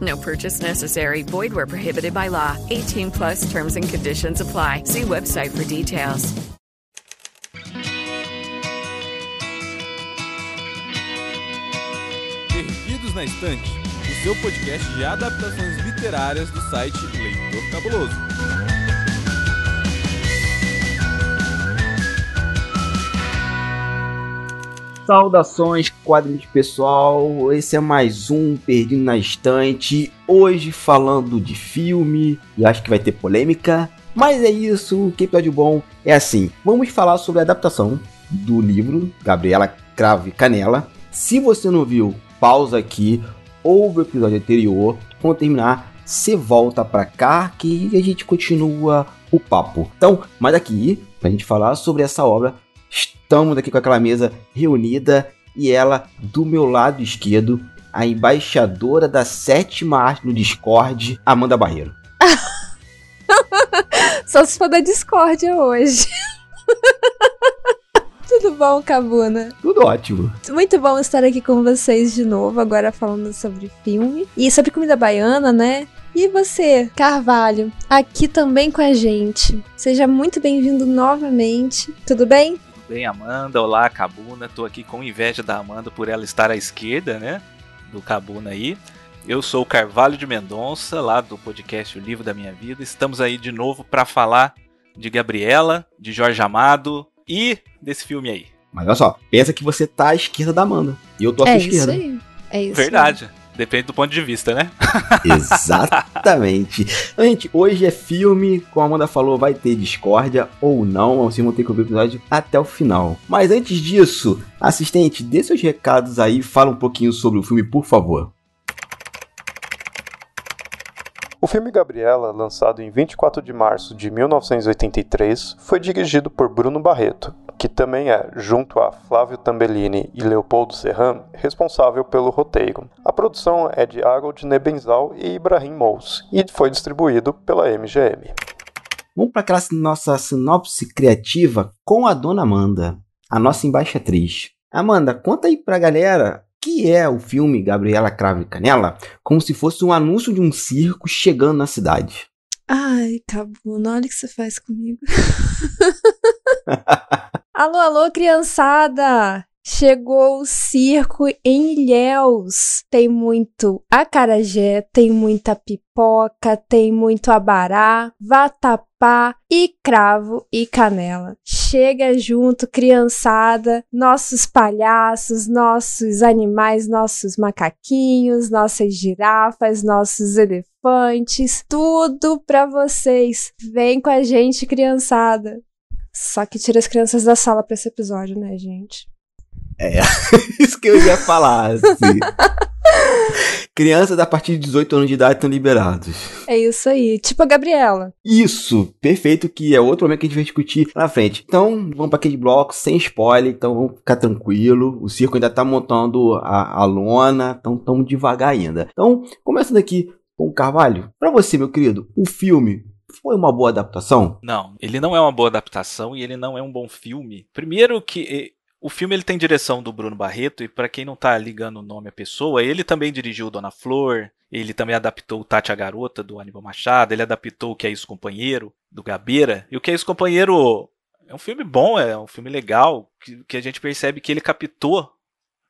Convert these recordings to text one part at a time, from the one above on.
No purchase necessary. Void where prohibited by law. 18 plus terms and conditions apply. See website for details. Perdidos na Estante, o seu podcast de adaptações literárias do site Leitor Cabuloso. Saudações, quadrinhos pessoal. Esse é mais um Perdido na Estante. Hoje falando de filme, e acho que vai ter polêmica. Mas é isso, que episódio bom. É assim, vamos falar sobre a adaptação do livro Gabriela Crave Canela. Se você não viu, pausa aqui, ouve o episódio anterior. Quando terminar, você volta pra cá que a gente continua o papo. Então, mas aqui, pra gente falar sobre essa obra, estamos aqui com aquela mesa reunida e ela, do meu lado esquerdo, a embaixadora da sétima arte no Discord, Amanda Barreiro. Só se for da discórdia hoje. Tudo bom, Cabuna? Tudo ótimo. Muito bom estar aqui com vocês de novo, agora falando sobre filme e sobre comida baiana, né? E você, Carvalho, aqui também com a gente. Seja muito bem-vindo novamente. Tudo bem? Bem, Amanda? Olá, Cabuna. Tô aqui com inveja da Amanda por ela estar à esquerda, né? Do Cabuna aí. Eu sou o Carvalho de Mendonça, lá do podcast O Livro da Minha Vida. Estamos aí de novo para falar de Gabriela, de Jorge Amado e desse filme aí. Mas olha só, pensa que você tá à esquerda da Amanda. E eu tô à sua é esquerda. isso aí. É isso. Verdade. Depende do ponto de vista, né? Exatamente. Então, gente, hoje é filme, como a Amanda falou, vai ter discórdia ou não, vocês vão ter que ouvir o episódio até o final. Mas antes disso, assistente, dê seus recados aí, fala um pouquinho sobre o filme, por favor. O filme Gabriela, lançado em 24 de março de 1983, foi dirigido por Bruno Barreto, que também é, junto a Flávio Tambellini e Leopoldo Serran, responsável pelo roteiro. A produção é de Harold Nebenzal e Ibrahim Mous e foi distribuído pela MGM. Vamos para aquela nossa sinopse criativa com a dona Amanda, a nossa embaixatriz. Amanda, conta aí pra galera que é o filme Gabriela Crave Canela como se fosse um anúncio de um circo chegando na cidade. Ai, Cabuna, olha o que você faz comigo. alô, alô, criançada! Chegou o circo em Ilhéus. Tem muito acarajé, tem muita pipoca, tem muito abará, vatapá e cravo e canela. Chega junto, criançada, nossos palhaços, nossos animais, nossos macaquinhos, nossas girafas, nossos elefantes, tudo pra vocês. Vem com a gente, criançada. Só que tira as crianças da sala pra esse episódio, né, gente? É, isso que eu ia falar, assim. Crianças a partir de 18 anos de idade estão liberados. É isso aí. Tipo a Gabriela. Isso, perfeito, que é outro momento que a gente vai discutir na frente. Então, vamos para aquele bloco sem spoiler, então vamos ficar tranquilo. O circo ainda tá montando a, a lona, então estamos devagar ainda. Então, começando aqui com o Carvalho. Para você, meu querido, o filme foi uma boa adaptação? Não, ele não é uma boa adaptação e ele não é um bom filme. Primeiro que o filme ele tem direção do Bruno Barreto e para quem não tá ligando o nome à pessoa, ele também dirigiu Dona Flor, ele também adaptou Tati a Garota do Aníbal Machado, ele adaptou O Que é Isso Companheiro do Gabeira. E O Que é Isso Companheiro é um filme bom, é um filme legal, que, que a gente percebe que ele captou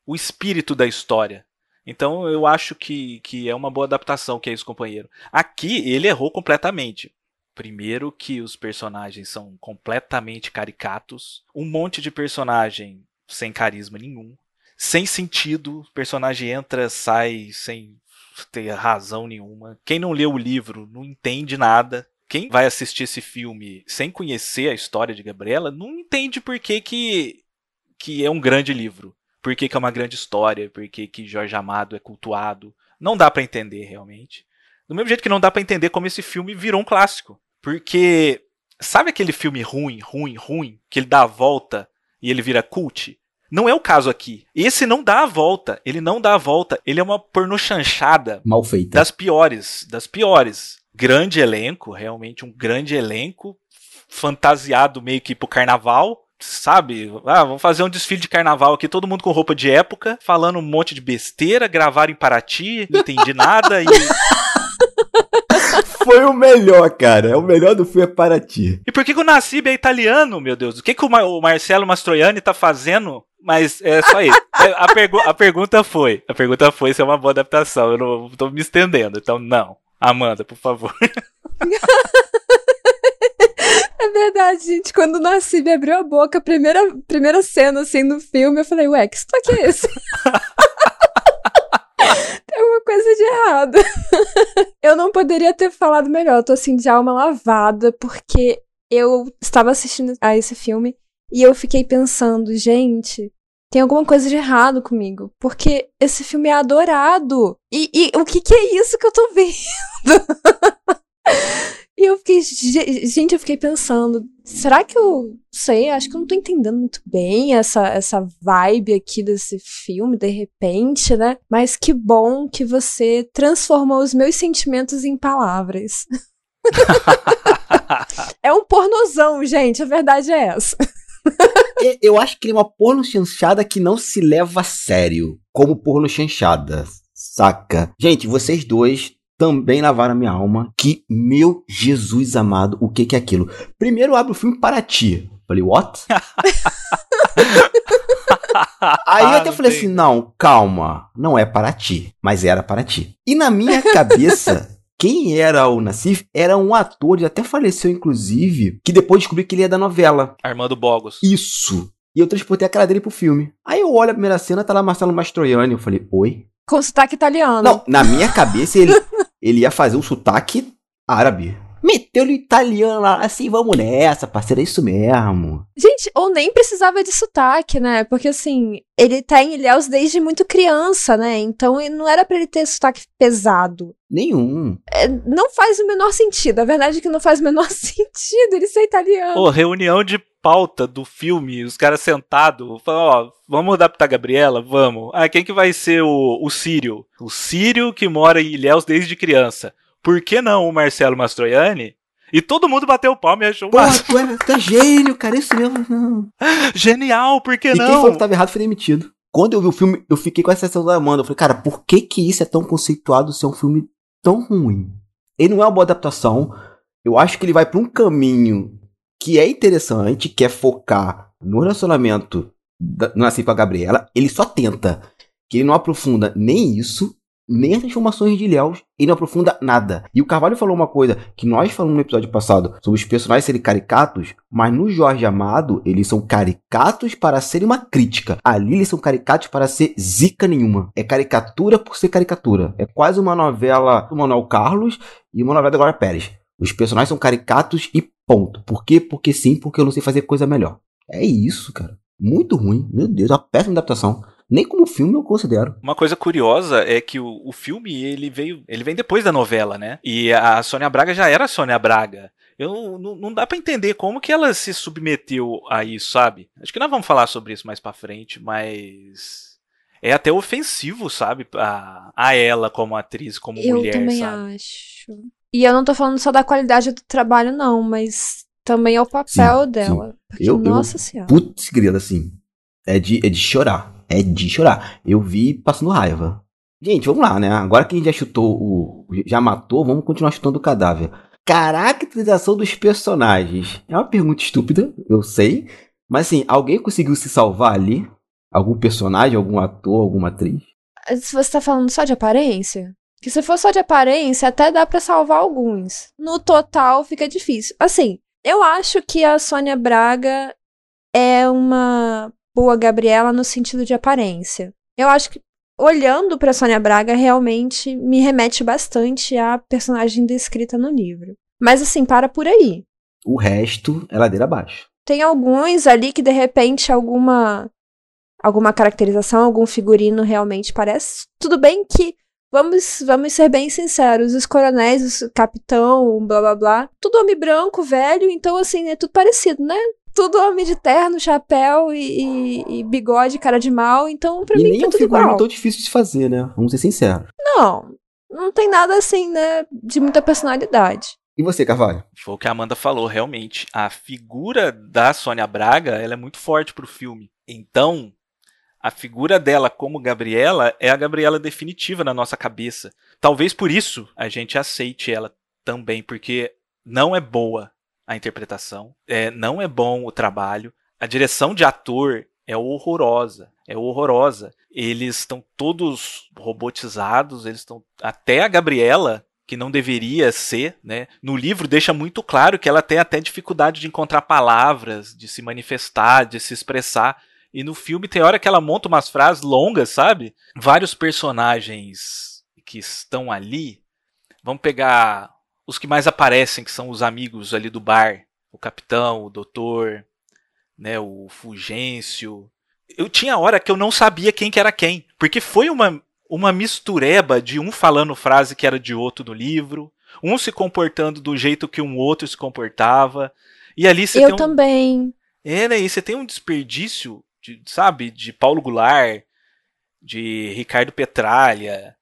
o espírito da história. Então eu acho que, que é uma boa adaptação, que é isso, companheiro. Aqui ele errou completamente. Primeiro que os personagens são completamente caricatos, um monte de personagem sem carisma nenhum, sem sentido, o personagem entra, sai sem ter razão nenhuma. Quem não leu o livro não entende nada. Quem vai assistir esse filme sem conhecer a história de Gabriela não entende por que, que, que é um grande livro, por que, que é uma grande história, por que, que Jorge Amado é cultuado. Não dá para entender realmente. Do mesmo jeito que não dá para entender como esse filme virou um clássico. Porque sabe aquele filme ruim, ruim, ruim, que ele dá a volta e ele vira cult? Não é o caso aqui. Esse não dá a volta. Ele não dá a volta. Ele é uma pornochanchada. Mal feita. Das piores. Das piores. Grande elenco, realmente um grande elenco. Fantasiado meio que pro carnaval. Sabe? Ah, vamos fazer um desfile de carnaval aqui, todo mundo com roupa de época, falando um monte de besteira, gravaram em Paraty, não entendi nada e. Foi o melhor, cara. O melhor do filme é Paraty. E por que, que o Nassib é italiano, meu Deus? O que, que o, Mar o Marcelo Mastroianni tá fazendo mas é só isso. A, pergu a pergunta foi: a pergunta foi se é uma boa adaptação. Eu não tô me estendendo, então não. Amanda, por favor. É verdade, gente. Quando o Nassib abriu a boca, a primeira, primeira cena assim no filme, eu falei, ué, que estoque é esse? Coisa de errado. eu não poderia ter falado melhor. Eu tô assim de alma lavada, porque eu estava assistindo a esse filme e eu fiquei pensando, gente, tem alguma coisa de errado comigo. Porque esse filme é adorado. E, e o que, que é isso que eu tô vendo? e eu fiquei. Gente, eu fiquei pensando. Será que eu. Sei, acho que eu não tô entendendo muito bem essa, essa vibe aqui desse filme, de repente, né? Mas que bom que você transformou os meus sentimentos em palavras. é um pornozão, gente. A verdade é essa. Eu acho que ele é uma porno chanchada que não se leva a sério, como porno chanchada, saca? Gente, vocês dois também lavaram minha alma. Que, meu Jesus amado, o que, que é aquilo? Primeiro abre o filme para ti. Falei, what? Aí eu até falei assim: não, calma, não é para ti, mas era para ti. E na minha cabeça, quem era o Nassif era um ator, ele até faleceu, inclusive, que depois descobri que ele é da novela. Armando Bogos. Isso. E eu transportei a cara dele pro filme. Aí eu olho a primeira cena, tá lá Marcelo Mastroianni. Eu falei, oi? Com sotaque italiano. Não, na minha cabeça ele, ele ia fazer um sotaque árabe. Meteu-lhe italiano lá, assim, vamos nessa, parceiro, é isso mesmo. Gente, ou nem precisava de sotaque, né? Porque assim, ele tá em Ilhéus desde muito criança, né? Então não era para ele ter sotaque pesado. Nenhum. É, não faz o menor sentido. A verdade é que não faz o menor sentido ele ser italiano. Pô, reunião de pauta do filme, os caras sentados, ó, vamos adaptar a Gabriela? Vamos. Ah, quem que vai ser o, o Sírio? O Sírio que mora em Ilhéus desde criança. Por que não o Marcelo Mastroianni? E todo mundo bateu o palmo e achou Porra, tu é, tu é gênio, cara, isso mesmo. Não. Genial, por que e não? quem falou que tava errado foi demitido. Quando eu vi o filme, eu fiquei com essa sensação da Amanda. Eu falei, cara, por que que isso é tão conceituado ser um filme tão ruim? Ele não é uma boa adaptação. Eu acho que ele vai para um caminho que é interessante, que é focar no relacionamento da, no Nasci com a Gabriela. Ele só tenta. Que ele não aprofunda nem isso, nem as transformações de Léus, ele não aprofunda nada. E o Carvalho falou uma coisa que nós falamos no episódio passado sobre os personagens serem caricatos, mas no Jorge Amado, eles são caricatos para serem uma crítica. Ali eles são caricatos para ser zica nenhuma. É caricatura por ser caricatura. É quase uma novela do Manuel Carlos e uma novela da Glória Pérez. Os personagens são caricatos e ponto. Por quê? Porque sim, porque eu não sei fazer coisa melhor. É isso, cara. Muito ruim. Meu Deus, uma péssima adaptação nem como filme eu considero. Uma coisa curiosa é que o, o filme ele veio, ele vem depois da novela, né? E a Sônia Braga já era a Sônia Braga. Eu não, não dá para entender como que ela se submeteu a isso, sabe? Acho que nós vamos falar sobre isso mais para frente, mas é até ofensivo, sabe, a, a ela como atriz, como eu mulher, Eu também sabe? acho. E eu não tô falando só da qualidade do trabalho não, mas também é o papel sim, dela. Sim. Porque, eu, nossa eu, senhora. Putz, grila, assim. É de, é de chorar é de chorar. Eu vi passando raiva. Gente, vamos lá, né? Agora que a gente já chutou o. já matou, vamos continuar chutando o cadáver. Caracterização dos personagens. É uma pergunta estúpida, eu sei. Mas assim, alguém conseguiu se salvar ali? Algum personagem, algum ator, alguma atriz? Se você tá falando só de aparência? Que se for só de aparência, até dá para salvar alguns. No total, fica difícil. Assim, eu acho que a Sônia Braga é uma boa Gabriela no sentido de aparência. Eu acho que olhando para Sônia Braga realmente me remete bastante à personagem descrita no livro. Mas assim, para por aí. O resto é ladeira abaixo. Tem alguns ali que de repente alguma alguma caracterização, algum figurino realmente parece. Tudo bem que vamos vamos ser bem sinceros, os coronéis, o capitão, blá blá blá, tudo homem branco, velho, então assim, é tudo parecido, né? Tudo homem de terno, chapéu e, e, e bigode, cara de mal, então pra e mim nem tá é tudo igual. tão difícil de fazer, né? Vamos ser sinceros. Não, não tem nada assim, né, de muita personalidade. E você, Carvalho? Foi o que a Amanda falou, realmente. A figura da Sônia Braga ela é muito forte pro filme. Então, a figura dela como Gabriela é a Gabriela definitiva na nossa cabeça. Talvez por isso a gente aceite ela também, porque não é boa a interpretação, é, não é bom o trabalho, a direção de ator é horrorosa, é horrorosa. Eles estão todos robotizados, eles estão até a Gabriela que não deveria ser, né? No livro deixa muito claro que ela tem até dificuldade de encontrar palavras, de se manifestar, de se expressar. E no filme tem hora que ela monta umas frases longas, sabe? Vários personagens que estão ali. Vamos pegar os que mais aparecem, que são os amigos ali do bar, o capitão, o doutor, né, o Fulgêncio. Eu tinha hora que eu não sabia quem que era quem, porque foi uma uma mistureba de um falando frase que era de outro no livro, um se comportando do jeito que um outro se comportava. E ali você Eu tem um... também. É, né? E você tem um desperdício, de, sabe, de Paulo Goulart, de Ricardo Petralha,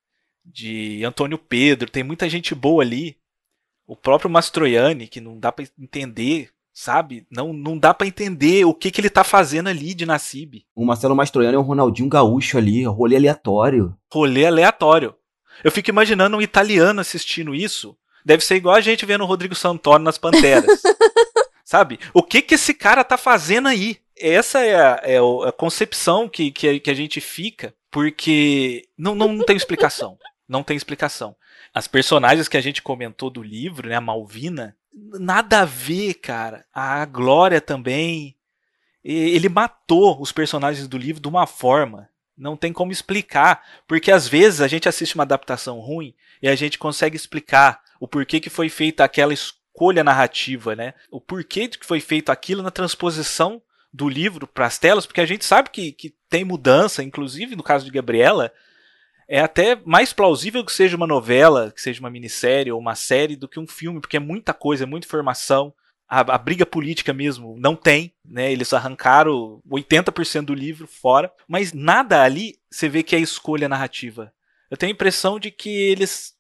de Antônio Pedro, tem muita gente boa ali. O próprio Mastroianni, que não dá para entender, sabe? Não, não dá para entender o que, que ele tá fazendo ali de Nassib. O Marcelo Mastroianni é um Ronaldinho Gaúcho ali, rolê aleatório. Rolê aleatório. Eu fico imaginando um italiano assistindo isso. Deve ser igual a gente vendo o Rodrigo Santoro nas Panteras. sabe? O que que esse cara tá fazendo aí? Essa é a, é a concepção que, que, que a gente fica, porque não, não, não tem explicação. Não tem explicação. As personagens que a gente comentou do livro, né, a Malvina, nada a ver, cara. A Glória também. Ele matou os personagens do livro de uma forma. Não tem como explicar. Porque às vezes a gente assiste uma adaptação ruim e a gente consegue explicar o porquê que foi feita aquela escolha narrativa, né? O porquê que foi feito aquilo na transposição do livro para as telas, porque a gente sabe que, que tem mudança, inclusive no caso de Gabriela, é até mais plausível que seja uma novela, que seja uma minissérie ou uma série do que um filme, porque é muita coisa, é muita informação. A, a briga política mesmo não tem, né? Eles arrancaram 80% do livro fora, mas nada ali você vê que é escolha narrativa. Eu tenho a impressão de que eles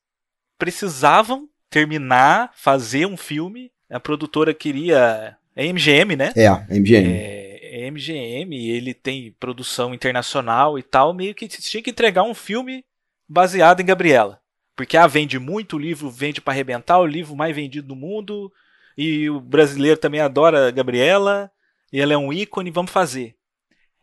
precisavam terminar, fazer um filme. A produtora queria. É MGM, né? É, MGM. É, é MGM, ele tem produção internacional e tal, meio que tinha que entregar um filme baseado em Gabriela. Porque ah, vende muito, o livro vende para arrebentar, o livro mais vendido do mundo, e o brasileiro também adora a Gabriela, e ela é um ícone, vamos fazer.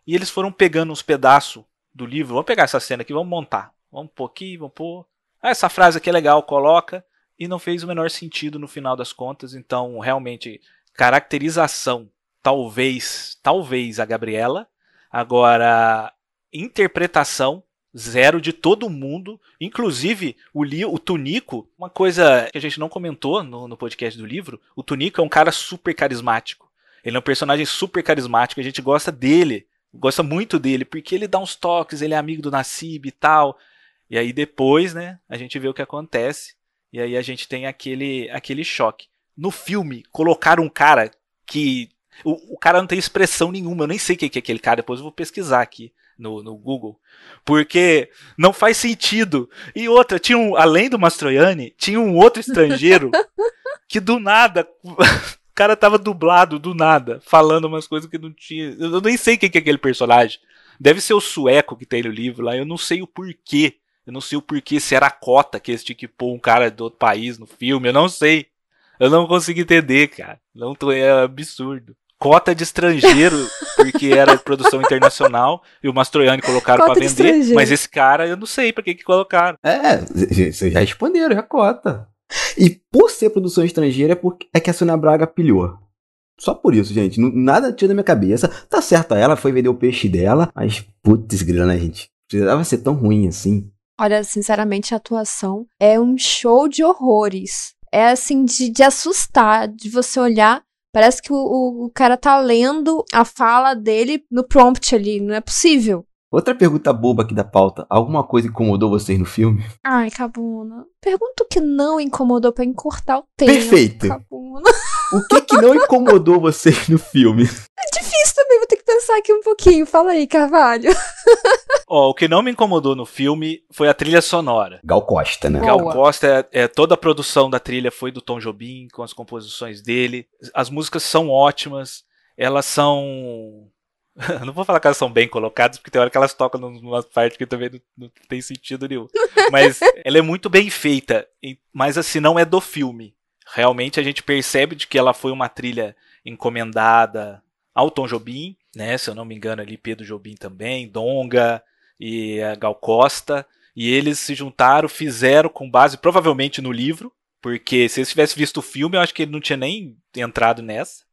E eles foram pegando uns pedaços do livro, vamos pegar essa cena aqui, vamos montar. Vamos pôr aqui, vamos pôr. Ah, essa frase aqui é legal, coloca. E não fez o menor sentido no final das contas, então realmente caracterização, talvez, talvez a Gabriela. Agora, interpretação, zero de todo mundo, inclusive o, li o Tunico, uma coisa que a gente não comentou no, no podcast do livro, o Tunico é um cara super carismático. Ele é um personagem super carismático, a gente gosta dele, gosta muito dele, porque ele dá uns toques, ele é amigo do Nassib e tal. E aí depois, né, a gente vê o que acontece, e aí a gente tem aquele, aquele choque. No filme, colocaram um cara que. O, o cara não tem expressão nenhuma, eu nem sei quem que é aquele cara, depois eu vou pesquisar aqui no, no Google. Porque não faz sentido. E outra, tinha um, além do Mastroianni, tinha um outro estrangeiro que do nada. O cara tava dublado do nada, falando umas coisas que não tinha. Eu nem sei quem que é aquele personagem. Deve ser o sueco que tem no livro lá, eu não sei o porquê. Eu não sei o porquê, se era a cota que eles tinham que pôr um cara do outro país no filme, eu não sei. Eu não consigo entender, cara. Não tô, é absurdo. cota de estrangeiro, porque era produção internacional, e o Mastroianni colocaram para vender, mas esse cara eu não sei para que que colocaram. É, vocês já responderam, já cota. E por ser produção estrangeira é, porque, é que a Sônia Braga pilhou. Só por isso, gente. Nada tinha na minha cabeça. Tá certo, ela foi vender o peixe dela, mas putz, grana, gente. Precisava ser tão ruim assim. Olha, sinceramente, a atuação é um show de horrores. É assim, de, de assustar, de você olhar. Parece que o, o, cara tá lendo a fala dele no prompt ali. Não é possível. Outra pergunta boba aqui da pauta. Alguma coisa incomodou vocês no filme? Ai, Cabuna. Pergunta o que não incomodou pra encurtar o tempo. Perfeito. Cabuna. O que que não incomodou vocês no filme? Difícil também, vou ter que pensar aqui um pouquinho. Fala aí, Carvalho. Ó, o que não me incomodou no filme foi a trilha sonora. Gal Costa, né? Gal Costa, é, é, toda a produção da trilha foi do Tom Jobim, com as composições dele. As músicas são ótimas. Elas são não vou falar que elas são bem colocadas, porque tem hora que elas tocam numa parte que também não, não tem sentido nenhum. Mas ela é muito bem feita, mas assim, não é do filme. Realmente a gente percebe de que ela foi uma trilha encomendada ao Tom Jobim, né? Se eu não me engano ali, Pedro Jobim também, Donga e a Gal Costa. E eles se juntaram, fizeram com base provavelmente no livro, porque se eles tivessem visto o filme, eu acho que ele não tinha nem entrado nessa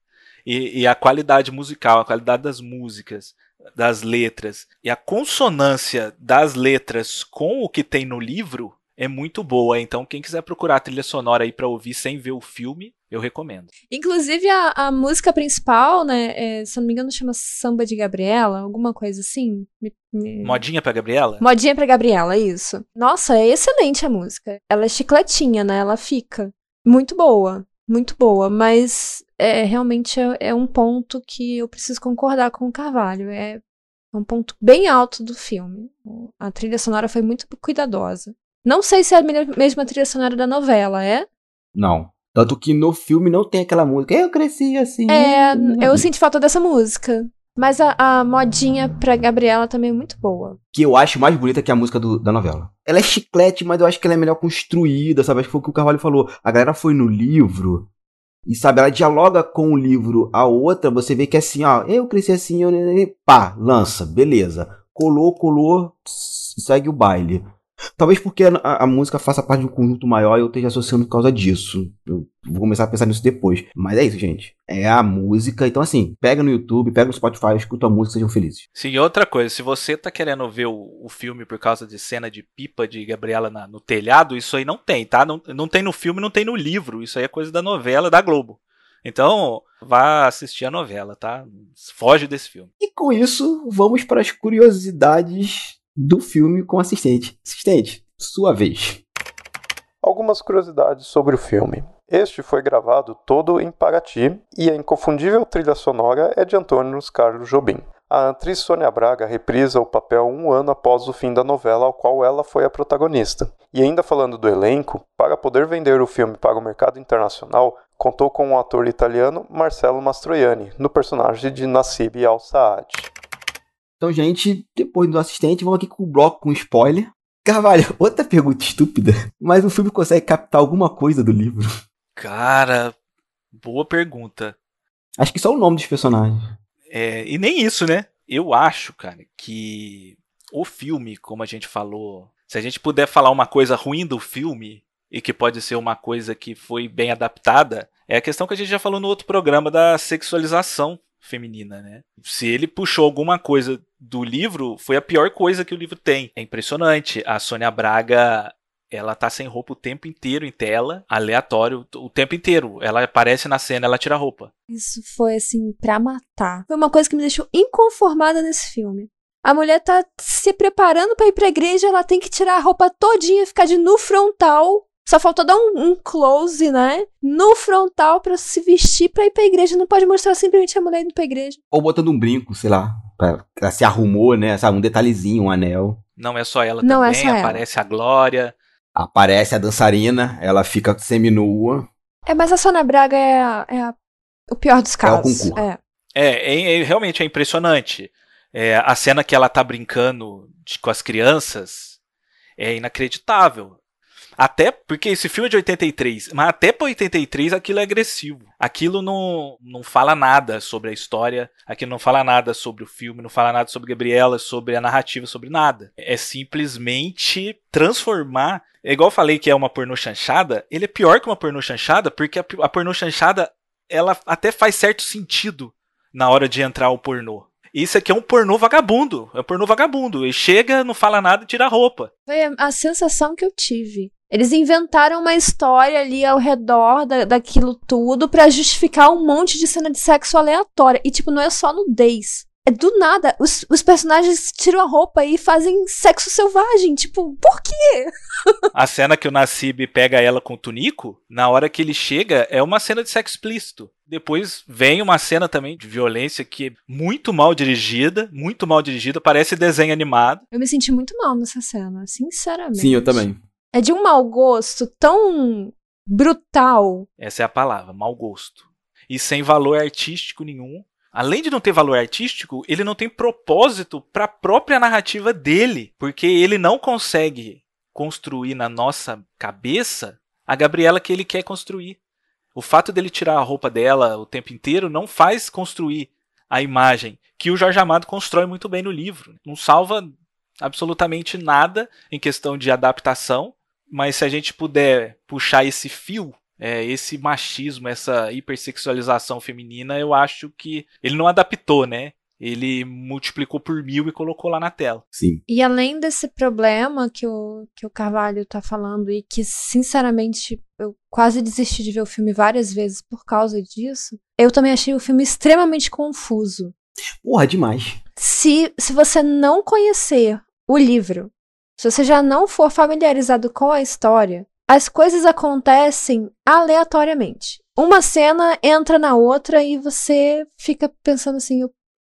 e, e a qualidade musical, a qualidade das músicas, das letras e a consonância das letras com o que tem no livro é muito boa. Então, quem quiser procurar a trilha sonora aí para ouvir sem ver o filme, eu recomendo. Inclusive, a, a música principal, né? É, se eu não me engano, chama Samba de Gabriela, alguma coisa assim. Me, me... Modinha pra Gabriela? Modinha pra Gabriela, isso. Nossa, é excelente a música. Ela é chicletinha, né? Ela fica. Muito boa muito boa, mas é, realmente é, é, um ponto que eu preciso concordar com o Carvalho. É um ponto bem alto do filme. A trilha sonora foi muito cuidadosa. Não sei se é a mesma trilha sonora da novela, é? Não. Tanto que no filme não tem aquela música. Eu cresci assim. É, eu senti falta dessa música. Mas a, a, modinha pra Gabriela também é muito boa. Que eu acho mais bonita que a música do, da novela. Ela é chiclete, mas eu acho que ela é melhor construída, sabe? Acho que foi o que o Carvalho falou. A galera foi no livro e, sabe, ela dialoga com o livro. A outra, você vê que é assim, ó. Eu cresci assim, eu... pá, lança, beleza. Colou, colou, segue o baile. Talvez porque a, a, música faça parte de um conjunto maior e eu esteja associando por causa disso. Eu vou começar a pensar nisso depois. Mas é isso, gente. É a música. Então, assim, pega no YouTube, pega no Spotify, escuta a música, sejam felizes. Sim, outra coisa, se você tá querendo ver o, o filme por causa de cena de pipa de Gabriela na, no telhado, isso aí não tem, tá? Não, não tem no filme, não tem no livro. Isso aí é coisa da novela da Globo. Então, vá assistir a novela, tá? Foge desse filme. E com isso, vamos para as curiosidades do filme com assistente. Assistente, sua vez. Algumas curiosidades sobre o filme. Este foi gravado todo em Paraty e a inconfundível trilha sonora é de Antônio Carlos Jobim. A atriz Sônia Braga reprisa o papel um ano após o fim da novela ao qual ela foi a protagonista. E ainda falando do elenco, para poder vender o filme para o mercado internacional, contou com o ator italiano Marcello Mastroianni, no personagem de Nassib Al-Saad. Então, gente, depois do assistente, vamos aqui com o bloco com spoiler. Carvalho, outra pergunta estúpida, mas o filme consegue captar alguma coisa do livro? Cara, boa pergunta. Acho que só o nome dos personagens. É, e nem isso, né? Eu acho, cara, que o filme, como a gente falou, se a gente puder falar uma coisa ruim do filme e que pode ser uma coisa que foi bem adaptada, é a questão que a gente já falou no outro programa da sexualização feminina, né? Se ele puxou alguma coisa do livro, foi a pior coisa que o livro tem. É impressionante. A Sônia Braga, ela tá sem roupa o tempo inteiro em tela, aleatório, o tempo inteiro. Ela aparece na cena, ela tira a roupa. Isso foi assim pra matar. Foi uma coisa que me deixou inconformada nesse filme. A mulher tá se preparando para ir pra igreja, ela tem que tirar a roupa todinha, ficar de nu frontal só faltou dar um, um close, né? No frontal para se vestir pra ir pra igreja. Não pode mostrar simplesmente a mulher indo pra igreja. Ou botando um brinco, sei lá. Pra, ela se arrumou, né? Sabe, um detalhezinho, um anel. Não é só ela Não é também, é só aparece ela. a Glória. Aparece a dançarina, ela fica seminua. É, mas a Sônia Braga é, a, é a, o pior dos casos. É o concurso. É. É, é, é, realmente é impressionante. É, a cena que ela tá brincando de, com as crianças é inacreditável. Até porque esse filme é de 83, mas até pra 83 aquilo é agressivo. Aquilo não, não fala nada sobre a história, aquilo não fala nada sobre o filme, não fala nada sobre Gabriela, sobre a narrativa, sobre nada. É simplesmente transformar. É igual eu falei que é uma pornô chanchada, ele é pior que uma pornô chanchada, porque a, a pornô chanchada ela até faz certo sentido na hora de entrar o pornô. Isso aqui é um pornô vagabundo. É um pornô vagabundo. Ele chega, não fala nada e tira a roupa. Foi a sensação que eu tive. Eles inventaram uma história ali ao redor da, daquilo tudo para justificar um monte de cena de sexo aleatória. E, tipo, não é só nudez. É do nada. Os, os personagens tiram a roupa e fazem sexo selvagem. Tipo, por quê? a cena que o Nassib pega ela com o Tunico, na hora que ele chega, é uma cena de sexo explícito. Depois vem uma cena também de violência que é muito mal dirigida, muito mal dirigida, parece desenho animado. Eu me senti muito mal nessa cena, sinceramente. Sim, eu também. É de um mau gosto tão brutal. Essa é a palavra, mau gosto. E sem valor artístico nenhum. Além de não ter valor artístico, ele não tem propósito para a própria narrativa dele, porque ele não consegue construir na nossa cabeça a Gabriela que ele quer construir. O fato dele tirar a roupa dela o tempo inteiro não faz construir a imagem que o Jorge Amado constrói muito bem no livro. Não salva absolutamente nada em questão de adaptação, mas se a gente puder puxar esse fio, é, esse machismo, essa hipersexualização feminina, eu acho que ele não adaptou, né? Ele multiplicou por mil e colocou lá na tela. Sim. E além desse problema que o, que o Carvalho tá falando, e que, sinceramente, eu quase desisti de ver o filme várias vezes por causa disso, eu também achei o filme extremamente confuso. Porra, demais. Se, se você não conhecer o livro se você já não for familiarizado com a história, as coisas acontecem aleatoriamente. Uma cena entra na outra e você fica pensando assim: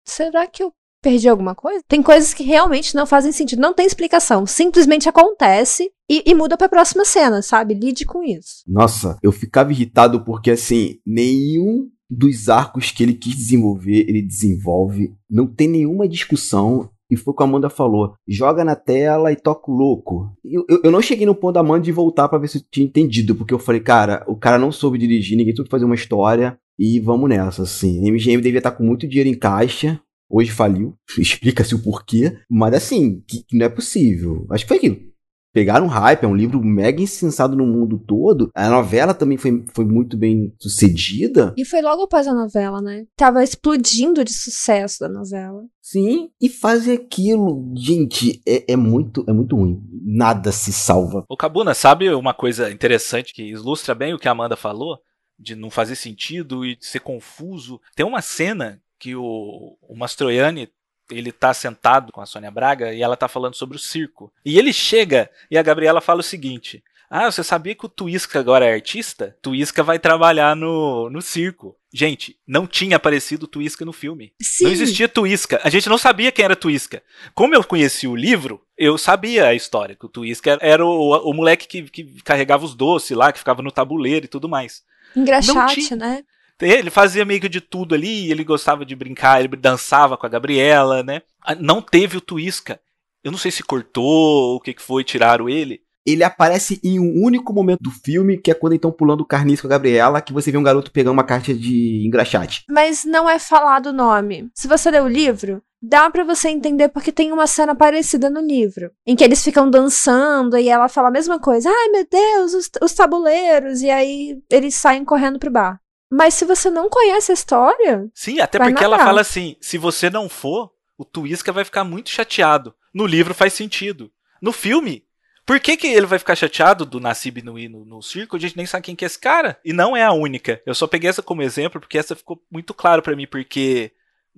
será que eu perdi alguma coisa? Tem coisas que realmente não fazem sentido, não tem explicação, simplesmente acontece e, e muda para a próxima cena, sabe? Lide com isso. Nossa, eu ficava irritado porque assim, nenhum dos arcos que ele quis desenvolver, ele desenvolve, não tem nenhuma discussão, e foi o que a Amanda falou. Joga na tela e toca o louco. Eu, eu, eu não cheguei no ponto da Amanda de voltar para ver se eu tinha entendido, porque eu falei, cara, o cara não soube dirigir, ninguém soube fazer uma história e vamos nessa, assim. A MGM devia estar com muito dinheiro em caixa. Hoje faliu, explica-se o porquê, mas assim, que, que não é possível. Acho que foi aquilo pegaram um hype, é um livro mega insensado no mundo todo. A novela também foi, foi muito bem sucedida. E foi logo após a novela, né? Tava explodindo de sucesso da novela. Sim, e fazer aquilo, gente, é, é muito é muito ruim. Nada se salva. O Cabuna, sabe uma coisa interessante que ilustra bem o que a Amanda falou? De não fazer sentido e de ser confuso. Tem uma cena que o, o Mastroianni ele tá sentado com a Sônia Braga e ela tá falando sobre o circo. E ele chega e a Gabriela fala o seguinte: Ah, você sabia que o Tuisca agora é artista? Tuisca vai trabalhar no, no circo. Gente, não tinha aparecido Tuisca no filme. Sim. Não existia Tuisca. A gente não sabia quem era Tuisca. Como eu conheci o livro, eu sabia a história, que o Tuisca era o, o moleque que, que carregava os doces lá, que ficava no tabuleiro e tudo mais. Engraxate, né? Ele fazia meio que de tudo ali, ele gostava de brincar, ele dançava com a Gabriela, né? Ah, não teve o Tuisca. Eu não sei se cortou, o que, que foi, tiraram ele. Ele aparece em um único momento do filme, que é quando estão pulando carniça com a Gabriela, que você vê um garoto pegando uma caixa de engraxate. Mas não é falado o nome. Se você ler o livro, dá para você entender porque tem uma cena parecida no livro, em que eles ficam dançando e ela fala a mesma coisa. Ai, meu Deus, os, os tabuleiros. E aí eles saem correndo pro bar. Mas se você não conhece a história. Sim, até porque ela fala assim: se você não for, o Tuisca vai ficar muito chateado. No livro faz sentido. No filme, por que, que ele vai ficar chateado do Nassib no ir no, no, circo? A gente nem sabe quem que é esse cara. E não é a única. Eu só peguei essa como exemplo porque essa ficou muito claro para mim, porque.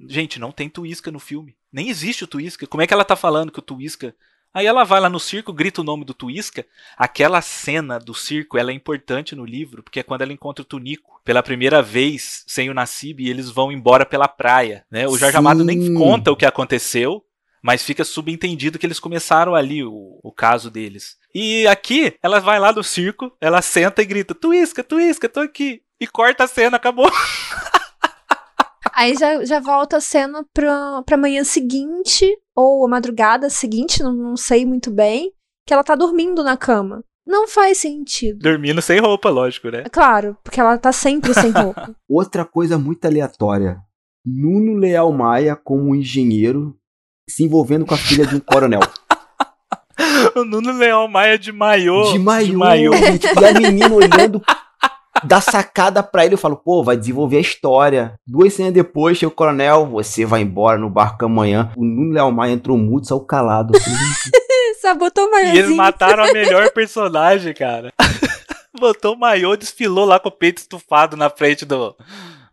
Gente, não tem Tuisca no filme. Nem existe o Tuisca. Como é que ela tá falando que o Tuisca Aí ela vai lá no circo, grita o nome do Tuisca. Aquela cena do circo, ela é importante no livro, porque é quando ela encontra o Tunico pela primeira vez sem o Nassib e eles vão embora pela praia, né? O Jorge. Amado nem conta o que aconteceu, mas fica subentendido que eles começaram ali o, o caso deles. E aqui, ela vai lá no circo, ela senta e grita: Tuisca, Tuisca, tô aqui. E corta a cena, acabou. Aí já, já volta a cena pra, pra manhã seguinte, ou a madrugada seguinte, não, não sei muito bem, que ela tá dormindo na cama. Não faz sentido. Dormindo sem roupa, lógico, né? Claro, porque ela tá sempre sem roupa. Outra coisa muito aleatória. Nuno Leal Maia como engenheiro se envolvendo com a filha de um coronel. o Nuno Leal Maia de maiô. De maiô. De maiô. E a menina olhando da sacada pra ele, eu falo, pô, vai desenvolver a história. Duas cenas depois, chega o coronel, você vai embora no barco amanhã. O Nuno Leal Maia entrou mudo, saiu calado. Sabotou o E eles mataram a melhor personagem, cara. Botou o maiô, desfilou lá com o peito estufado na frente do,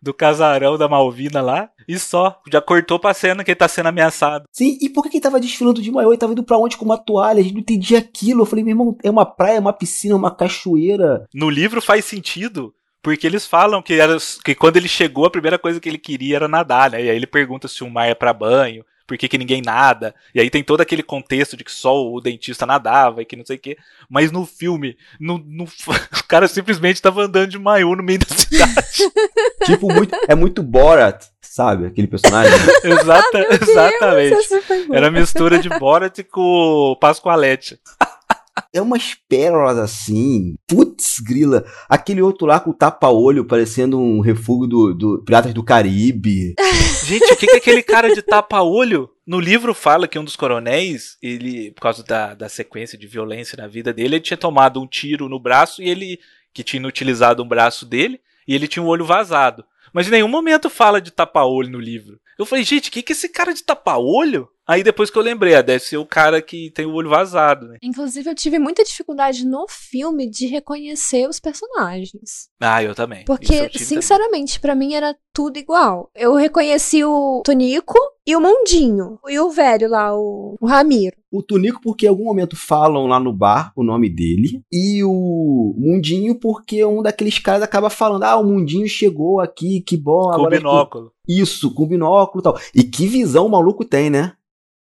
do casarão da Malvina lá. E só, já cortou pra cena que ele tá sendo ameaçado. Sim, e por que ele tava desfilando de maiô? Ele tava indo pra onde com uma toalha? A gente não entendia aquilo. Eu falei, meu irmão, é uma praia, uma piscina, uma cachoeira. No livro faz sentido, porque eles falam que, era, que quando ele chegou, a primeira coisa que ele queria era nadar, né? E aí ele pergunta se o mar é pra banho por que, que ninguém nada. E aí tem todo aquele contexto de que só o dentista nadava e que não sei o quê. Mas no filme, no, no, o cara simplesmente tava andando de maiô no meio da cidade. tipo, muito, é muito Borat, sabe? Aquele personagem. Exata, exatamente. Era a mistura de Borat com Pascoalete. É umas pérolas assim. Putz, grila. Aquele outro lá com o tapa-olho, parecendo um refúgio do, do Piratas do Caribe. Gente, o que, que aquele cara de tapa-olho? No livro fala que um dos coronéis, ele, por causa da, da sequência de violência na vida dele, ele tinha tomado um tiro no braço e ele. que tinha utilizado um braço dele, e ele tinha um olho vazado. Mas em nenhum momento fala de tapa-olho no livro. Eu falei, gente, o que, que esse cara de tapa-olho? Aí depois que eu lembrei, ah, deve ser o cara que tem o olho vazado, né? Inclusive, eu tive muita dificuldade no filme de reconhecer os personagens. Ah, eu também. Porque, eu sinceramente, para mim era tudo igual. Eu reconheci o Tonico e o Mundinho. E o velho lá, o, o Ramiro. O Tonico, porque em algum momento falam lá no bar o nome dele. E o Mundinho, porque um daqueles caras acaba falando: Ah, o Mundinho chegou aqui, que bom. Com binóculo. Isso, com binóculo e tal. E que visão o maluco tem, né?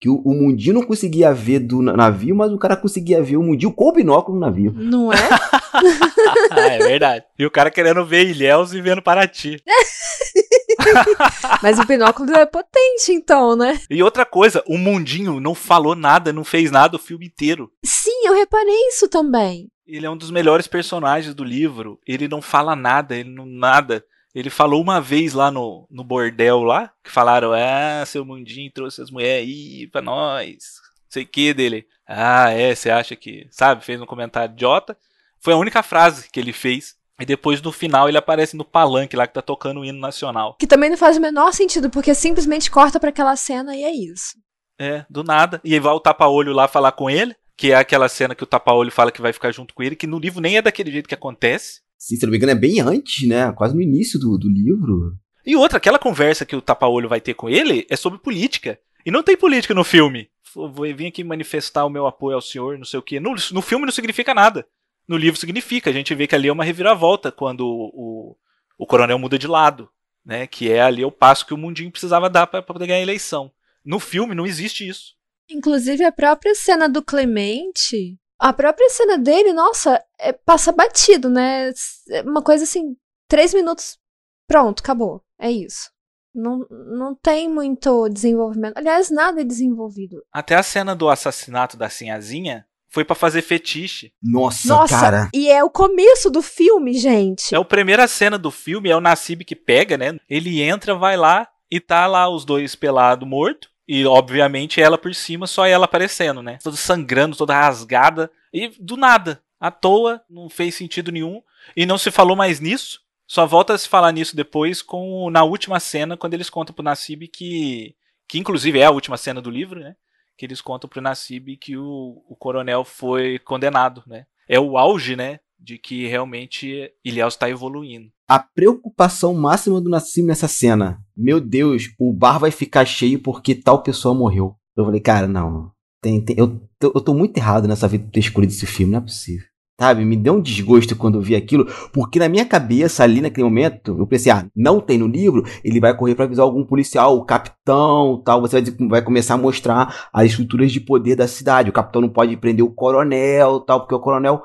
Que o, o Mundinho não conseguia ver do navio, mas o cara conseguia ver o Mundinho com o binóculo no navio. Não é? é verdade. E o cara querendo ver Ilhéus e vendo Paraty. mas o binóculo é potente, então, né? E outra coisa, o Mundinho não falou nada, não fez nada o filme inteiro. Sim, eu reparei isso também. Ele é um dos melhores personagens do livro. Ele não fala nada, ele não nada. Ele falou uma vez lá no, no bordel lá, que falaram, ah, seu mundinho trouxe as mulheres aí pra nós. Sei que dele. Ah, é, você acha que. Sabe, fez um comentário idiota. Foi a única frase que ele fez. E depois no final ele aparece no palanque lá que tá tocando o hino nacional. Que também não faz o menor sentido, porque simplesmente corta para aquela cena e é isso. É, do nada. E aí vai o tapa-olho lá falar com ele, que é aquela cena que o tapa-olho fala que vai ficar junto com ele, que no livro nem é daquele jeito que acontece. Sim, se não me engano, é bem antes, né? Quase no início do, do livro. E outra, aquela conversa que o tapa-olho vai ter com ele é sobre política. E não tem política no filme. Vou vir aqui manifestar o meu apoio ao senhor, não sei o quê. No, no filme não significa nada. No livro significa. A gente vê que ali é uma reviravolta quando o, o, o coronel muda de lado. Né? Que é ali o passo que o mundinho precisava dar para poder ganhar a eleição. No filme não existe isso. Inclusive a própria cena do Clemente a própria cena dele, nossa, é, passa batido, né? É uma coisa assim, três minutos, pronto, acabou. É isso. Não, não tem muito desenvolvimento. Aliás, nada é desenvolvido. Até a cena do assassinato da Sinhazinha foi para fazer fetiche. Nossa, Nossa, cara. E é o começo do filme, gente. É a primeira cena do filme, é o Nassib que pega, né? Ele entra, vai lá e tá lá os dois pelados morto. E, obviamente, ela por cima, só ela aparecendo, né? Toda sangrando, toda rasgada. E do nada, à toa, não fez sentido nenhum. E não se falou mais nisso. Só volta a se falar nisso depois com na última cena, quando eles contam pro Nassib que. Que inclusive é a última cena do livro, né? Que eles contam pro Nassib que o, o coronel foi condenado, né? É o auge, né? De que realmente Ilhéus está evoluindo a preocupação máxima do Nassim nessa cena. Meu Deus, o bar vai ficar cheio porque tal pessoa morreu. Eu falei, cara, não. Tem, tem, eu, eu tô muito errado nessa vida de ter escolhido esse filme, não é possível. Sabe, me deu um desgosto quando eu vi aquilo, porque na minha cabeça, ali naquele momento, eu pensei, ah, não tem no livro, ele vai correr para avisar algum policial, o capitão, tal, você vai, vai começar a mostrar as estruturas de poder da cidade. O capitão não pode prender o coronel, tal, porque o coronel.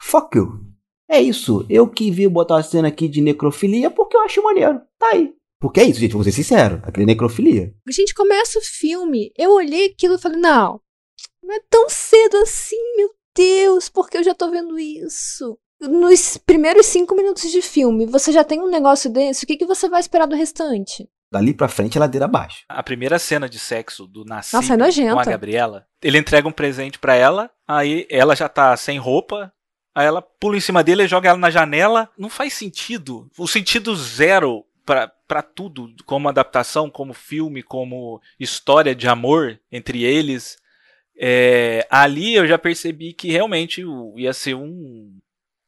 Fuck you. É isso. Eu que vi botar a cena aqui de necrofilia porque eu acho maneiro. Tá aí. Porque é isso, gente, vou ser sincero. Aquele necrofilia. A gente começa o filme, eu olhei aquilo e falei, não, não é tão cedo assim, meu Deus, por que eu já tô vendo isso? Nos primeiros cinco minutos de filme, você já tem um negócio desse, o que, que você vai esperar do restante? Dali pra frente, é ladeira abaixo. A primeira cena de sexo do Nascimento Nossa, é com a Gabriela, ele entrega um presente pra ela, aí ela já tá sem roupa, aí ela pula em cima dele e joga ela na janela. Não faz sentido. O sentido zero pra tudo, como adaptação, como filme, como história de amor entre eles. É, ali eu já percebi que realmente ia ser um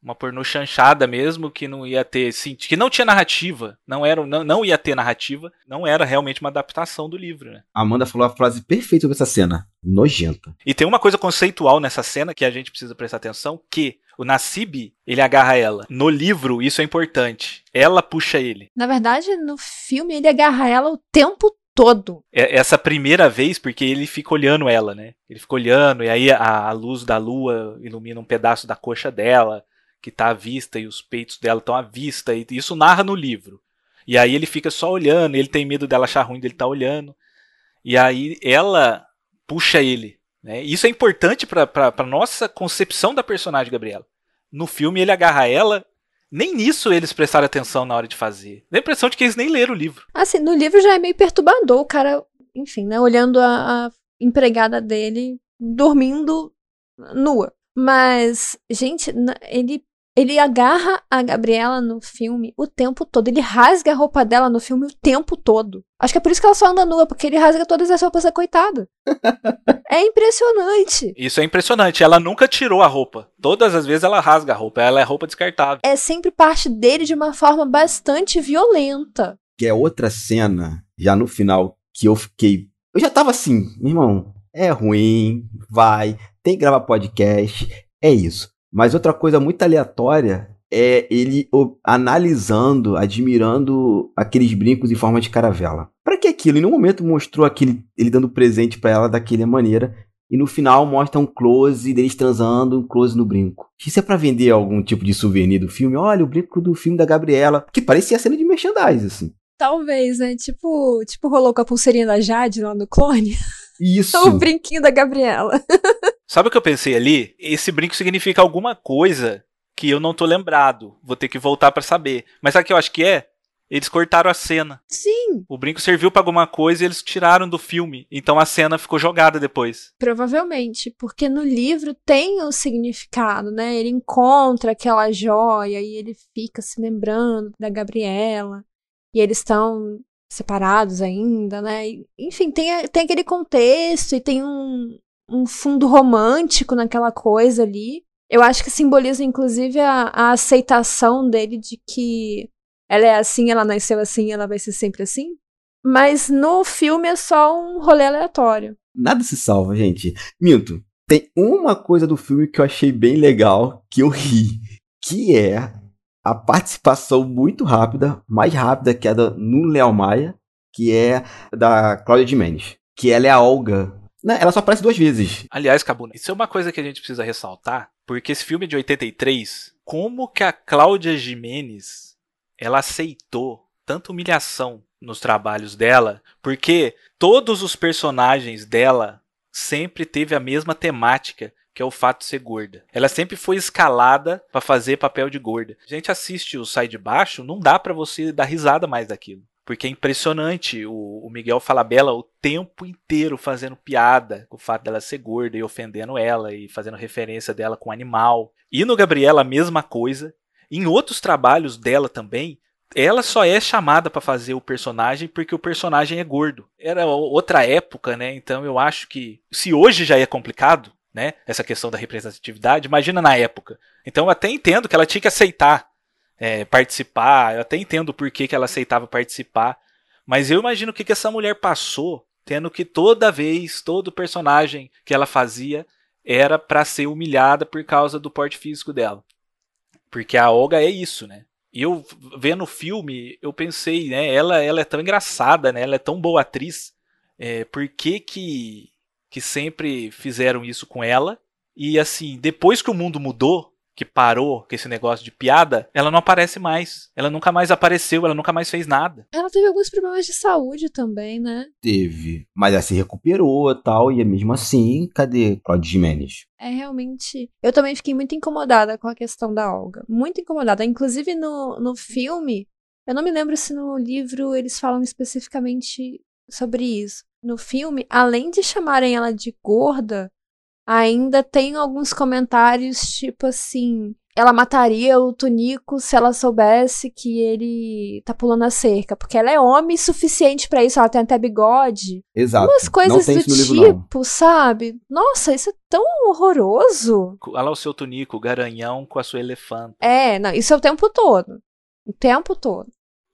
uma pornô chanchada mesmo, que não ia ter sentido, que não tinha narrativa, não era, não, não ia ter narrativa, não era realmente uma adaptação do livro, né? A Amanda falou a frase perfeita sobre essa cena. Nojenta. E tem uma coisa conceitual nessa cena que a gente precisa prestar atenção, que o Nassib, ele agarra ela. No livro, isso é importante. Ela puxa ele. Na verdade, no filme, ele agarra ela o tempo todo. É- Essa primeira vez, porque ele fica olhando ela, né? Ele fica olhando, e aí a, a luz da lua ilumina um pedaço da coxa dela, que tá à vista, e os peitos dela estão à vista, e isso narra no livro. E aí ele fica só olhando, ele tem medo dela achar ruim dele estar olhando. E aí ela puxa ele. Né? Isso é importante pra nossa concepção da personagem Gabriela. No filme ele agarra ela, nem nisso eles prestaram atenção na hora de fazer. Dá a impressão de que eles nem leram o livro. Assim, no livro já é meio perturbador, o cara, enfim, né, olhando a, a empregada dele dormindo nua. Mas, gente, ele, ele agarra a Gabriela no filme o tempo todo. Ele rasga a roupa dela no filme o tempo todo. Acho que é por isso que ela só anda nua, porque ele rasga todas as roupas da coitada. é impressionante. Isso é impressionante. Ela nunca tirou a roupa. Todas as vezes ela rasga a roupa. Ela é roupa descartável. É sempre parte dele de uma forma bastante violenta. Que é outra cena, já no final, que eu fiquei. Eu já tava assim, meu irmão, é ruim, vai, tem que gravar podcast, é isso. Mas outra coisa muito aleatória é ele analisando, admirando aqueles brincos em forma de caravela. Pra que aquilo? Em nenhum momento mostrou aquele, ele dando presente pra ela daquela maneira. E no final mostra um close deles transando, um close no brinco. Isso é pra vender algum tipo de souvenir do filme? Olha, o brinco do filme da Gabriela. Que parecia cena de merchandise, assim. Talvez, né? Tipo, tipo rolou com a pulseirinha da Jade lá no clone. Isso. o brinquinho da Gabriela. Sabe o que eu pensei ali? Esse brinco significa alguma coisa que eu não tô lembrado. Vou ter que voltar pra saber. Mas sabe o que eu acho que é? Eles cortaram a cena. Sim. O brinco serviu pra alguma coisa e eles tiraram do filme. Então a cena ficou jogada depois. Provavelmente, porque no livro tem o significado, né? Ele encontra aquela joia e ele fica se lembrando da Gabriela. E eles estão separados ainda, né? Enfim, tem, tem aquele contexto e tem um, um fundo romântico naquela coisa ali. Eu acho que simboliza, inclusive, a, a aceitação dele de que ela é assim, ela nasceu assim, ela vai ser sempre assim. Mas no filme é só um rolê aleatório. Nada se salva, gente. Minto. Tem uma coisa do filme que eu achei bem legal, que eu ri, que é a participação muito rápida, mais rápida que a da no Maia, que é da Cláudia Jimenez. Que ela é a Olga. Né, Ela só aparece duas vezes. Aliás, Cabuna, isso é uma coisa que a gente precisa ressaltar, porque esse filme de 83, como que a Cláudia Jimenez ela aceitou tanta humilhação nos trabalhos dela, porque todos os personagens dela sempre teve a mesma temática, que é o fato de ser gorda. Ela sempre foi escalada para fazer papel de gorda. A gente assiste o Sai de Baixo, não dá para você dar risada mais daquilo. Porque é impressionante o, o Miguel Falabella o tempo inteiro fazendo piada com o fato dela ser gorda e ofendendo ela e fazendo referência dela com animal. E no Gabriela a mesma coisa. Em outros trabalhos dela também, ela só é chamada para fazer o personagem porque o personagem é gordo. Era outra época, né? Então eu acho que se hoje já é complicado, né? Essa questão da representatividade, imagina na época. Então eu até entendo que ela tinha que aceitar é, participar, eu até entendo por que, que ela aceitava participar, mas eu imagino o que, que essa mulher passou, tendo que toda vez, todo personagem que ela fazia era para ser humilhada por causa do porte físico dela. Porque a Olga é isso, né? E eu vendo o filme, eu pensei, né? Ela, ela é tão engraçada, né? Ela é tão boa atriz. É, por que, que que sempre fizeram isso com ela? E assim, depois que o mundo mudou, que parou com esse negócio de piada, ela não aparece mais. Ela nunca mais apareceu, ela nunca mais fez nada. Ela teve alguns problemas de saúde também, né? Teve. Mas ela se recuperou e tal, e mesmo assim, cadê Claudio Jimenez? É realmente. Eu também fiquei muito incomodada com a questão da Olga. Muito incomodada. Inclusive no, no filme, eu não me lembro se no livro eles falam especificamente sobre isso. No filme, além de chamarem ela de gorda, ainda tem alguns comentários tipo assim. Ela mataria o Tunico se ela soubesse que ele tá pulando a cerca. Porque ela é homem suficiente para isso, ela tem até bigode. Exato. Umas coisas do livro, tipo, sabe? Nossa, isso é tão horroroso. Olha lá o seu Tunico, garanhão com a sua elefanta. É, não, isso é o tempo todo. O tempo todo.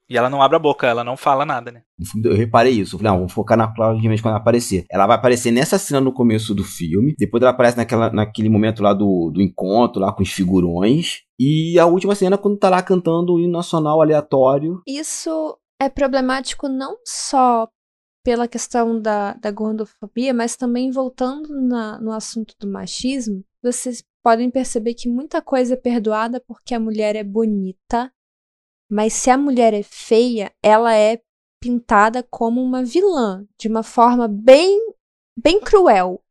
E ela não abre a boca, ela não fala nada, né? Eu reparei isso. Eu falei, não, vou focar na Cláudia Jimenez quando ela aparecer. Ela vai aparecer nessa cena no começo do filme. Depois ela aparece naquela, naquele momento lá do, do encontro, lá com os figurões. E a última cena quando tá lá cantando o hino nacional aleatório. Isso é problemático não só pela questão da, da gordofobia, mas também voltando na, no assunto do machismo. Vocês podem perceber que muita coisa é perdoada porque a mulher é bonita mas se a mulher é feia, ela é pintada como uma vilã, de uma forma bem, bem cruel.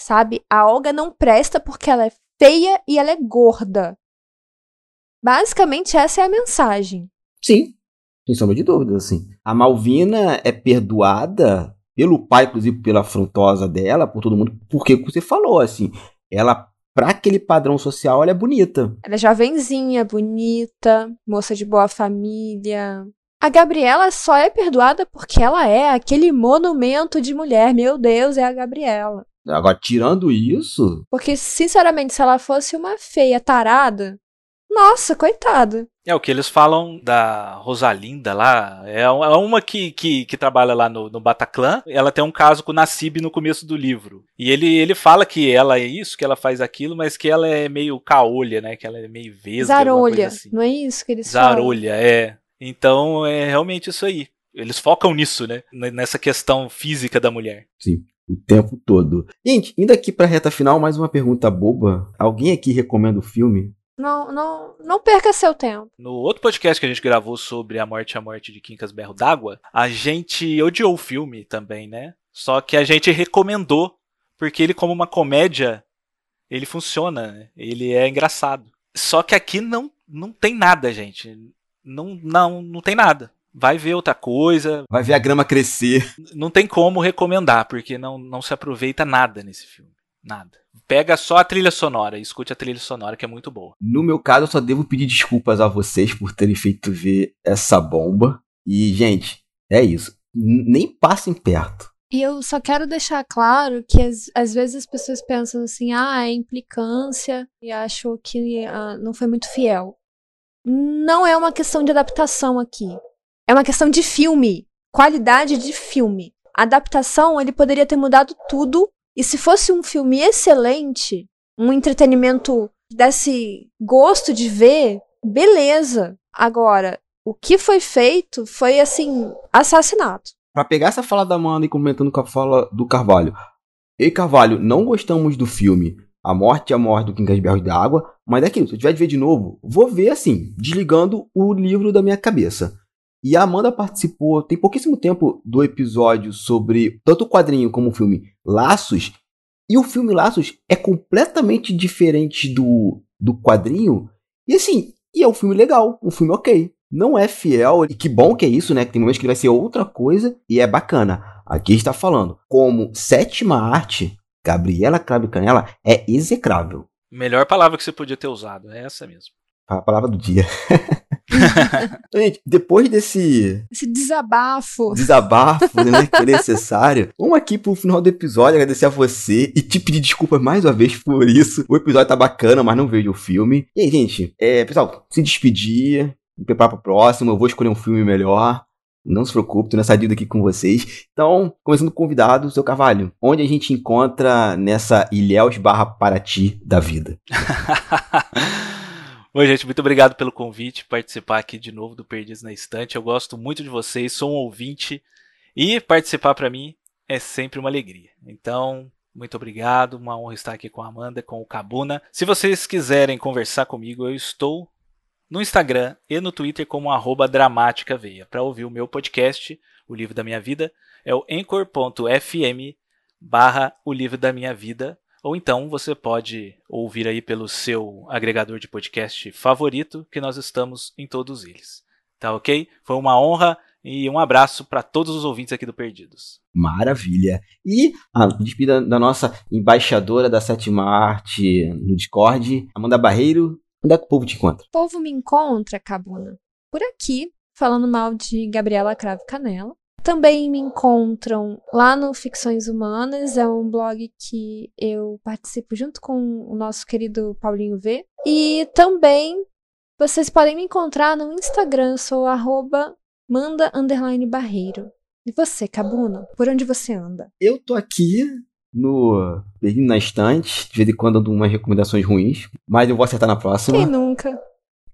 Sabe? A Olga não presta porque ela é feia e ela é gorda. Basicamente, essa é a mensagem. Sim, sem sombra de dúvidas, assim. A Malvina é perdoada pelo pai, inclusive pela afrontosa dela, por todo mundo, porque você falou, assim, ela para aquele padrão social, ela é bonita. Ela é jovenzinha, bonita, moça de boa família. A Gabriela só é perdoada porque ela é aquele monumento de mulher. Meu Deus, é a Gabriela. Agora, tirando isso. Porque, sinceramente, se ela fosse uma feia tarada, nossa, coitada. É o que eles falam da Rosalinda lá. É, é uma que, que, que trabalha lá no, no, Bataclan. Ela tem um caso com o Nassib no começo do livro. E ele, ele fala que ela é isso, que ela faz aquilo, mas que ela é meio caolha, né? Que ela é meio vesga. Zarolha. Assim. Não é isso que eles Zarolha, falam? é. Então é realmente isso aí. Eles focam nisso, né? Nessa questão física da mulher. Sim o tempo todo. Gente, indo aqui pra reta final, mais uma pergunta boba. Alguém aqui recomenda o filme? Não, não, não perca seu tempo. No outro podcast que a gente gravou sobre a morte e a morte de Quincas Berro d'Água, a gente odiou o filme também, né? Só que a gente recomendou, porque ele, como uma comédia, ele funciona, né? ele é engraçado. Só que aqui não, não tem nada, gente. Não, não, não tem nada. Vai ver outra coisa. Vai ver a grama crescer. Não tem como recomendar, porque não, não se aproveita nada nesse filme. Nada. Pega só a trilha sonora e escute a trilha sonora, que é muito boa. No meu caso, eu só devo pedir desculpas a vocês por terem feito ver essa bomba. E, gente, é isso. Nem passem perto. E eu só quero deixar claro que às, às vezes as pessoas pensam assim, ah, é implicância e achou que ah, não foi muito fiel. Não é uma questão de adaptação aqui. É uma questão de filme. Qualidade de filme. A adaptação, ele poderia ter mudado tudo e se fosse um filme excelente, um entretenimento desse gosto de ver, beleza. Agora, o que foi feito foi assim, assassinato. Para pegar essa fala da Amanda e comentando com a fala do Carvalho. Ei, Carvalho, não gostamos do filme A Morte e a Morte do Quincas Berros da Água, mas é aquilo, se eu tiver de ver de novo, vou ver assim, desligando o livro da minha cabeça. E a Amanda participou, tem pouquíssimo tempo, do episódio sobre tanto o quadrinho como o filme Laços. E o filme Laços é completamente diferente do, do quadrinho. E assim, e é um filme legal, um filme ok. Não é fiel, e que bom que é isso, né? Que tem momentos que ele vai ser outra coisa e é bacana. Aqui está falando, como sétima arte, Gabriela Crave Canela é execrável. Melhor palavra que você podia ter usado, é essa mesmo. A palavra do dia. gente, depois desse. Esse desabafo. Desabafo, né? que é necessário. Vamos aqui pro final do episódio agradecer a você e te pedir desculpas mais uma vez por isso. O episódio tá bacana, mas não vejo o filme. E aí, gente, é, pessoal, se despedir, me preparar pro próximo. Eu vou escolher um filme melhor. Não se preocupe, tô nessa dívida aqui com vocês. Então, começando com o convidado, seu Carvalho. Onde a gente encontra nessa Ilhéus barra Paraty da vida? Bom, gente, muito obrigado pelo convite, participar aqui de novo do Perdidos na Estante. Eu gosto muito de vocês, sou um ouvinte e participar para mim é sempre uma alegria. Então, Muito obrigado, uma honra estar aqui com a Amanda, com o Cabuna. Se vocês quiserem conversar comigo, eu estou no Instagram e no Twitter como dramaticaveia. Para ouvir o meu podcast, O Livro da Minha Vida, é o anchor.fm barra O Livro da Minha Vida. Ou então você pode ouvir aí pelo seu agregador de podcast favorito, que nós estamos em todos eles. Tá ok? Foi uma honra e um abraço para todos os ouvintes aqui do Perdidos. Maravilha. E a despedida da nossa embaixadora da sétima arte no Discord, Amanda Barreiro. Onde é que o povo te encontra? O povo me encontra, Cabuna, por aqui, falando mal de Gabriela Cravo Canela. Também me encontram lá no Ficções Humanas, é um blog que eu participo junto com o nosso querido Paulinho V. E também vocês podem me encontrar no Instagram, sou arroba manda underline barreiro. E você, Cabuna, por onde você anda? Eu tô aqui no Perdido na Estante, de vez em quando dando umas recomendações ruins, mas eu vou acertar na próxima. Quem nunca?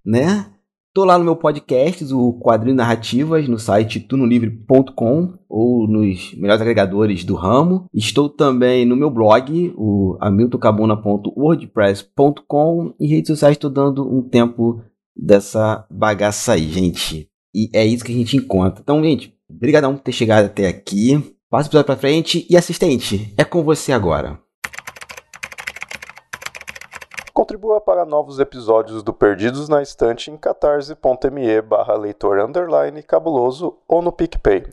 Né? Tô lá no meu podcast, o Quadrinho Narrativas, no site tunolivre.com ou nos melhores agregadores do ramo. Estou também no meu blog, o hamiltoncabuna.wordpress.com e redes sociais estou dando um tempo dessa bagaça aí, gente. E é isso que a gente encontra. Então, gente, obrigadão por ter chegado até aqui. Passa o episódio pra frente. E assistente, é com você agora. Contribua para novos episódios do Perdidos na Estante em catarse.me barra leitor underline cabuloso ou no PicPay.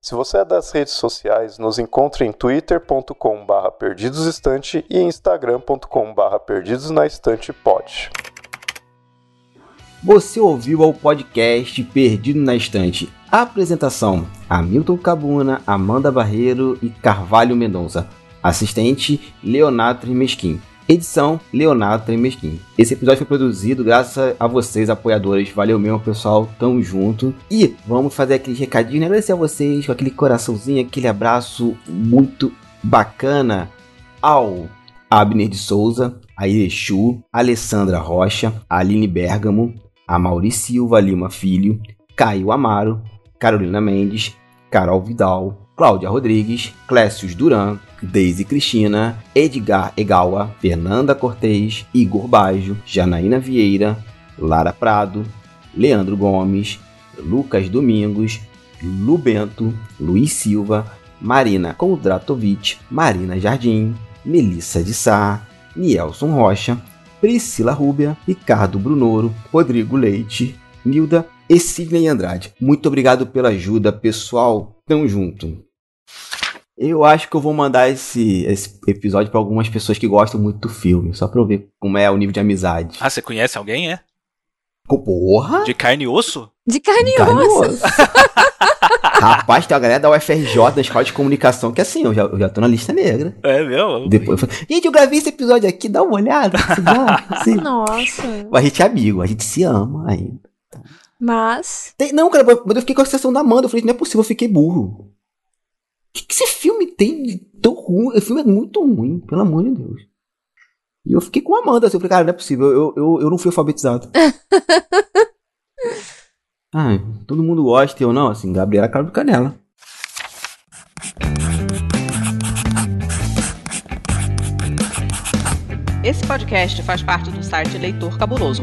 Se você é das redes sociais, nos encontre em twitter.com barra perdidosestante e instagram.com barra perdidosnaestantepod. Você ouviu ao podcast Perdido na Estante. Apresentação: Hamilton Cabuna, Amanda Barreiro e Carvalho Mendonça. Assistente: Leonardo Tremesquim. Edição: Leonardo Tremesquim. Esse episódio foi produzido graças a vocês, apoiadores. Valeu mesmo, pessoal. Tamo junto. E vamos fazer aquele recadinho, né? agradecer a vocês com aquele coraçãozinho, aquele abraço muito bacana ao Abner de Souza, a Irechu, Alessandra Rocha, a Aline Bergamo, a Mauri Silva Lima Filho, Caio Amaro, Carolina Mendes, Carol Vidal, Cláudia Rodrigues, Clécius Duran, Deise Cristina, Edgar Egawa, Fernanda Cortez, Igor Bajo, Janaína Vieira, Lara Prado, Leandro Gomes, Lucas Domingos, Lubento, Luiz Silva, Marina Kondratovic, Marina Jardim, Melissa de Sá, Nielson Rocha, Priscila Rúbia, Ricardo Brunoro, Rodrigo Leite, Nilda e Sidney Andrade. Muito obrigado pela ajuda, pessoal. Tamo junto. Eu acho que eu vou mandar esse, esse episódio para algumas pessoas que gostam muito do filme, só pra eu ver como é o nível de amizade. Ah, você conhece alguém, é? Porra! De carne e osso? De carne e Carne e osso. Rapaz, tem uma galera da UFRJ, da Escola de Comunicação, que assim, eu já, eu já tô na lista negra. É meu? Depois eu falei, gente, eu gravei esse episódio aqui, dá uma olhada. Assim, Nossa. a gente é amigo, a gente se ama ainda. Mas. Tem- não, cara, mas eu fiquei com a sensação da Amanda. Eu falei, não é possível, eu fiquei burro. O que, que esse filme tem de tão ruim? Esse filme é muito ruim, pelo amor de Deus. E eu fiquei com a Amanda, assim, eu falei, cara, não é possível, eu, eu, eu não fui alfabetizado. ah, todo mundo gosta, eu não, assim, Gabriela Carlos Canela. Esse podcast faz parte do site Leitor Cabuloso.